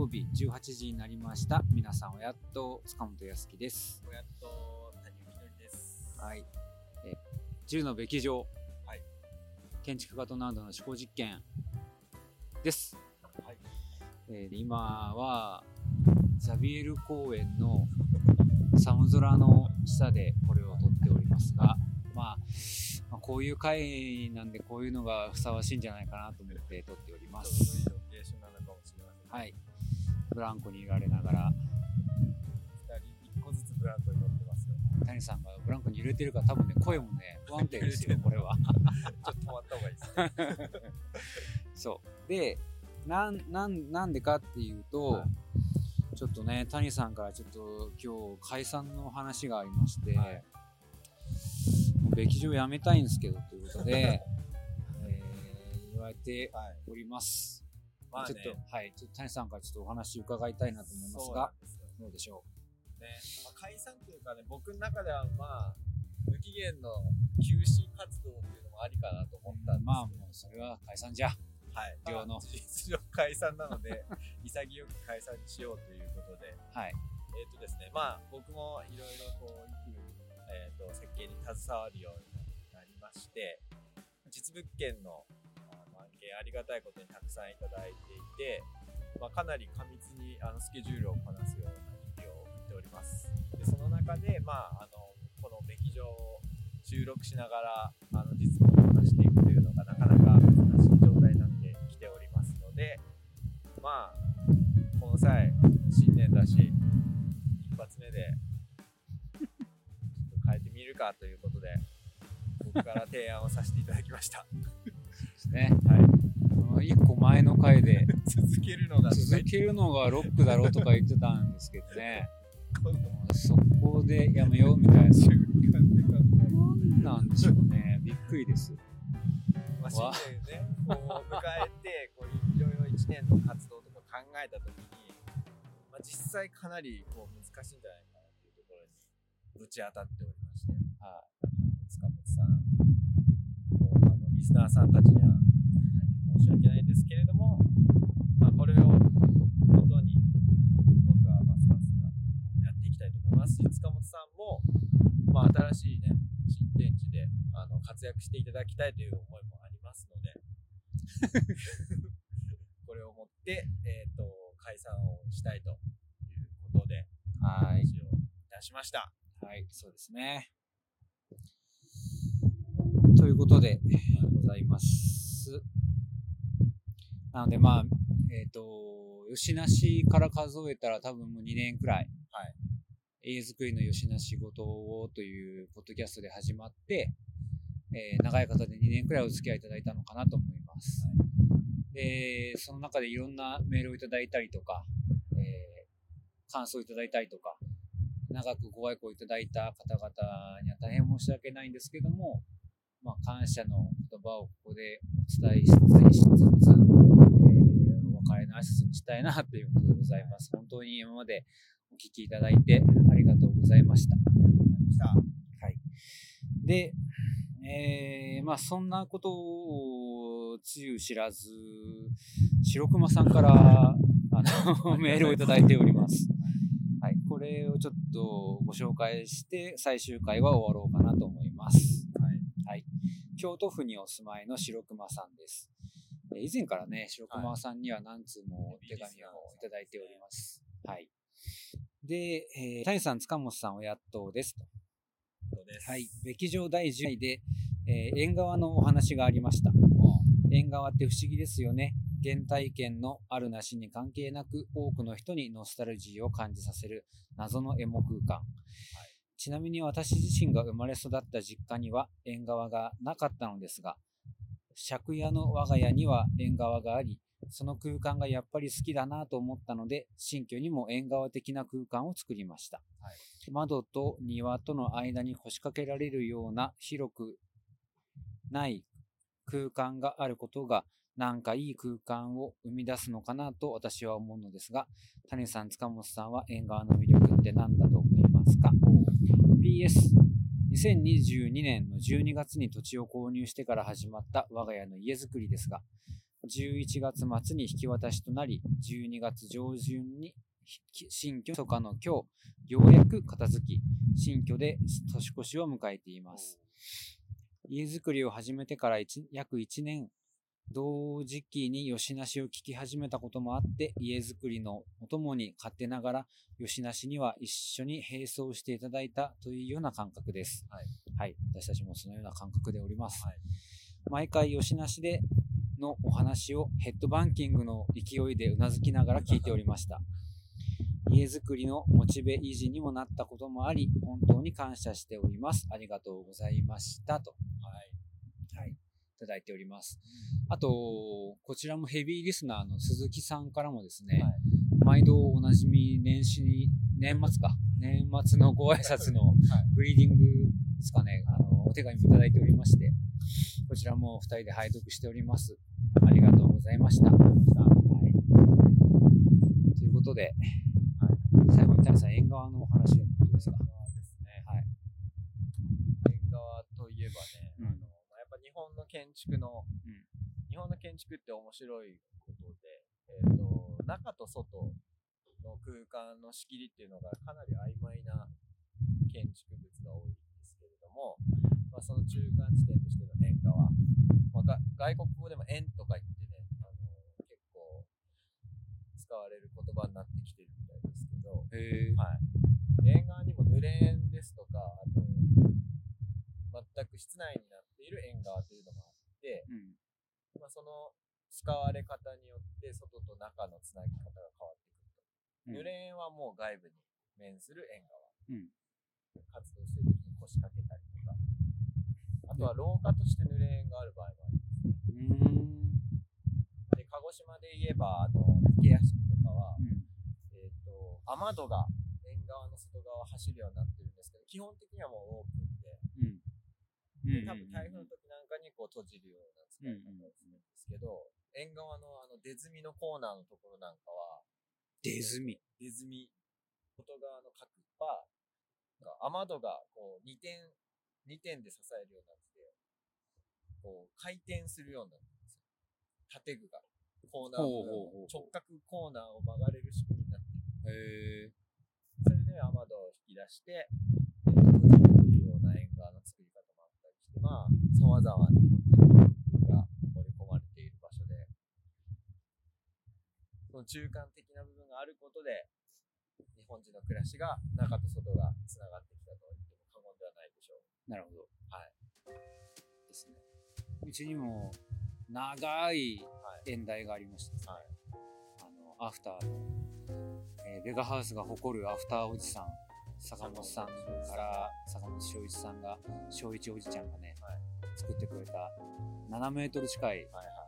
曜日18時になりました。皆さんおやっと塚本康樹です。おやっと谷みどりです。はい。え10のべき上、はい。建築家と難度の思考実験です、はい。えー今はザビエル公園の寒空の下でこれを撮っておりますが、まあ、まあこういう回なんでこういうのがふさわしいんじゃないかなと思って撮っております。ロケーションなのかもしれません。はいブランコにいられながら二人一個ずつブランコに乗ってますよ。谷さんがブランコに揺れてるから多分ね声もね不安定ですよこれは ちょっと止まった方がいいですね。そうでなんなんなんでかっていうと、はちょっとね谷さんからちょっと今日解散の話がありまして、はいもう劇場やめたいんですけどということで、えー言われてはい。おります、まあねちょっとはいちょっと谷さんからちょっとお話伺いたいなと思いますがんですよどうでしょね。まあ、解散というかね、僕の中ではまあ、無期限の休止活動っていうのもありかなと思ったんですけど。まあもうそれは解散じゃはい。上のまあ事実上解散なので、潔く解散にしようということで。はいえっ、とですね、まあ僕もいろいろこう、幾えー、と設計に携わるようになりまして、実物件のあの案件ありがたいことにたくさんいただいていて、まあ、かなり過密にあのスケジュールをこなすような日々を送っております。でその中で、まあ、あのこの劇場を収録しながらあの実務をこなしていくというのがなかなか難しい状態になってきておりますので、まあ、この際、新年だし、一発目で、変えてみるかということで、僕から提案をさせていただきました。ですね。はい。一個前の回で。続けるのが続けるのがロックだろうとか言ってたんですけどね。そこでやめようみたいな。瞬間で考えなんでしょうね。びっくりです。まあ、新年ね、こう迎えて、こういろいろ1年の活動とか考えたときに、まあ、実際かなりこう難しいんじゃないかなっていうところにぶち当たっておりまして、はい、塚本さんとあのリスナーさんたちには申し訳ないですけれども、まあ、これを元に僕はますますがやっていきたいと思いますし、塚本さんも、まあ、新しいね、新天地であの活躍していただきたいという思いもありますので、これをもって、えっ、と、解散をしたいということで、はい。話をいたしました。はい、そうですね。ということで、ございます。なので、まあ、えっ、と、吉梨から数えたら多分もう2年くらい、はい。家づくりの吉梨ごとをというポッドキャストで始まって、えー長い方で2年くらいお付き合いいただいたのかなと思います。で、その中でいろんなメールをいただいたりとか、えー感想をいただいたりとか、長くご愛顧いただいた方々には大変申し訳ないんですけども、まあ、感謝の言葉をここでお伝えしつつ、えーお別れの挨拶にしたいなということでございます。本当に今までお聞きいただいてありがとうございました。ありがとうございました。はい。で、えーまあそんなことをつゆ知らず、白熊さんからあの メールをいただいております。はい。これをちょっとご紹介して最終回は終わろうかなと思います。はい。はい。京都府にお住まいの白熊さんです。えー以前からね、白熊さんには何通もお手紙をいただいております。はい。で、えー谷さん、塚本さん、おやっとですと。そうです。はい。劇場第10回で、えー縁側のお話がありました。縁側って不思議ですよね。原体験のあるなしに関係なく多くの人にノスタルジーを感じさせる謎のエモ空間。ちなみに私自身が生まれ育った実家には縁側がなかったのですが、借家の我が家には縁側があり、その空間がやっぱり好きだなと思ったので、新居にも縁側的な空間を作りました。窓と庭との間に腰掛けられるような広くない空間があることがなんかいい空間を生み出すのかなと私は思うのですが、谷さん、塚本さんは縁側の魅力って何だと思いますか？?PS、2022年の12月に土地を購入してから始まった我が家の家づくりですが、11月末に引き渡しとなり、12月上旬に新居とかの今日、ようやく片付き、新居で年越しを迎えています。家づくりを始めてから約1年、同時期に吉なしを聞き始めたこともあって、家づくりのお供に勝手ながら、吉なしには一緒に並走していただいたというような感覚です。はい。はい。私たちもそのような感覚でおります。はい毎回吉なしでのお話をヘッドバンキングの勢いでうなずきながら聞いておりました。家づくりのモチベ維持にもなったこともあり、本当に感謝しております。ありがとうございました。と。はい。はい。いただいております。あと、こちらもヘビーリスナーの鈴木さんからもですね、はい毎度おなじみ年始に、年末か、年末のご挨拶のグリーディングですかね、あの、お手紙もいただいておりまして、こちらも二人で拝読しております。ありがとうございました。はい。ということで、最後に谷さん、縁側のお話のことですか？縁側ですね。はい。縁側といえばね、建築の、うん。日本の建築って面白いことで、えっ、と、中と外の空間の仕切りっていうのがかなり曖昧な建築物が多いんですけれども、まあ、その中間地点としての縁側、まあ、が外国語でも縁とか言ってね、あの結構使われる言葉になってきてるみたいですけど、へえ。はい。縁側にも濡れ縁ですとか、あと、全く室内になっている縁側というのもあって、うん。まあ、その使われ方によって外と中のつなぎ方が変わってくると。うん濡れ縁はもう外部に面する縁側。うん活動している時に腰掛けたりとか。あとは廊下として濡れ縁がある場合もありますね。うーん。で、鹿児島で言えば、あの、武家屋敷とかは、うん。えっ、と、雨戸が縁側の外側を走るようになってるんですけど、基本的にはもうオープンで、うん。で多分台風の時なんかにこう閉じるような使い方をするんですけど、縁側のあの出墨のコーナーのところなんかは、出墨。出墨、外側の角パが雨戸がこう2点、2点で支えるようになってて、こう回転するようになってるんですよ。建具が。コーナー直角コーナーを曲がれる仕組みになってへえ。るそれで雨戸を引き出して、えー閉じるっていうような縁側の作り方もあったりして、まあ、様々な日本人の工夫が盛り込まれている場所で、その中間的な部分があることで、日本人の暮らしが中と外がつながってきたと言っても過言ではないでしょう。なるほど。はい。ですね。うちにも長いはい。演題がありましてですね、はいあの、アフターの、えーベガハウスが誇るアフターおじさん、坂本さんから坂本翔一さんが、翔一おじちゃんがね、はい作ってくれた7メートル近い、はい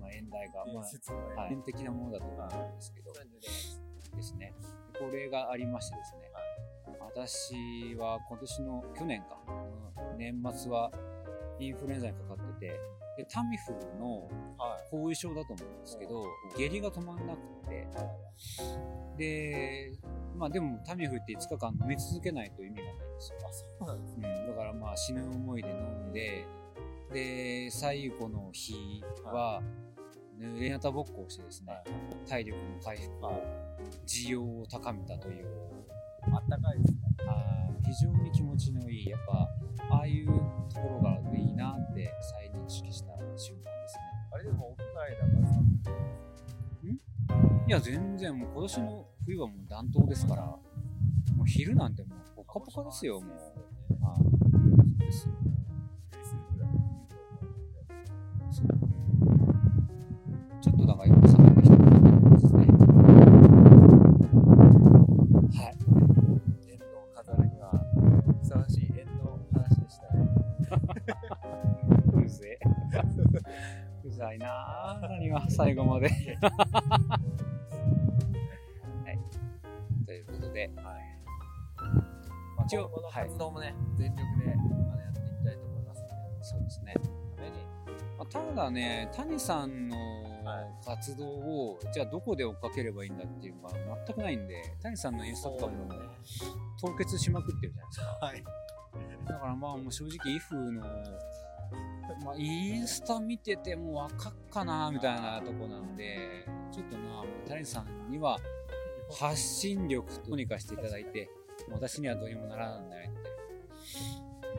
まあ、演題が、はい。まあ、は的なものだと思うんですけど、ですね。でこれがありましてですね、私は今年の去年か、年末はインフルエンザにかかってて、でタミフルのはい。後遺症だと思うんですけど、下痢が止まんなくて、で、まあでもタミフルって5日間飲み続けないと意味がないんですよ。うん、だからまあ死ぬ思いで飲んで、で、最後の日は、濡れ型ぼっこをしてですね、体力の回復を、需要を高めたという、あったかいですね。あー非常に気持ちのいい、やっぱ、ああいうところがいいなって再認識した瞬間ですね。あれでも屋外だからさ、いや、全然もう今年の冬はもう暖冬ですから、もう昼なんてもうポカポカですよ、もう。はい。そうですよ。そう。ちょっとだから今下がってきた感じですね。はい。縁の飾るにはふさわしい。縁の話でしたね。うぜえ。うざい。なぁ、何は最後まで。はい。とい。うことで、まあ、一応今後の活動もね、全力であのやってい。きたい。と思い。ますので、そうですね。ために、まあただね、谷さんの活動を、じゃあどこで追っかければいいんだっていうのが全くないんで、谷さんのインスタとかも凍結しまくってるじゃないですか。はい。だからまあもう正直 IF の、まあインスタ見ててもわかっかなみたいなとこなので、ちょっとな、谷さんには発信力とにかしていただいて、私にはどうにもならないので、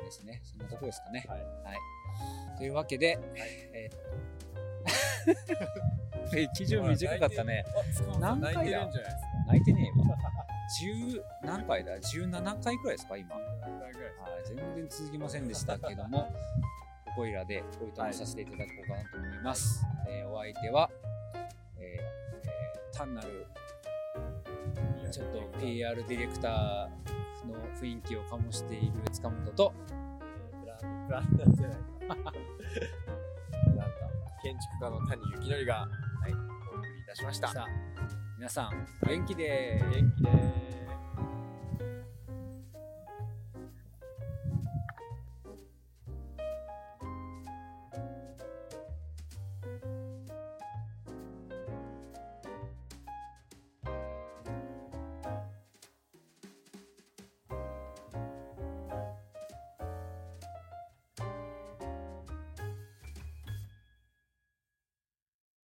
ですね。そんなとこですかね。はいというわけで、えー歴上 短かったね。何回だ？泣いてねえわ。10何回だ ?17 回くらいですか今。全然続きませんでしたけども、ここいらでおいとめさせていただこうかなと思います。えーお相手は、えーえー単なるちょっと PR ディレクターの雰囲気を醸している塚本と、ブランブランなんじゃないかなんだ建築家の谷幸則が、はい、お送りいたしました。皆さんお元気で元気です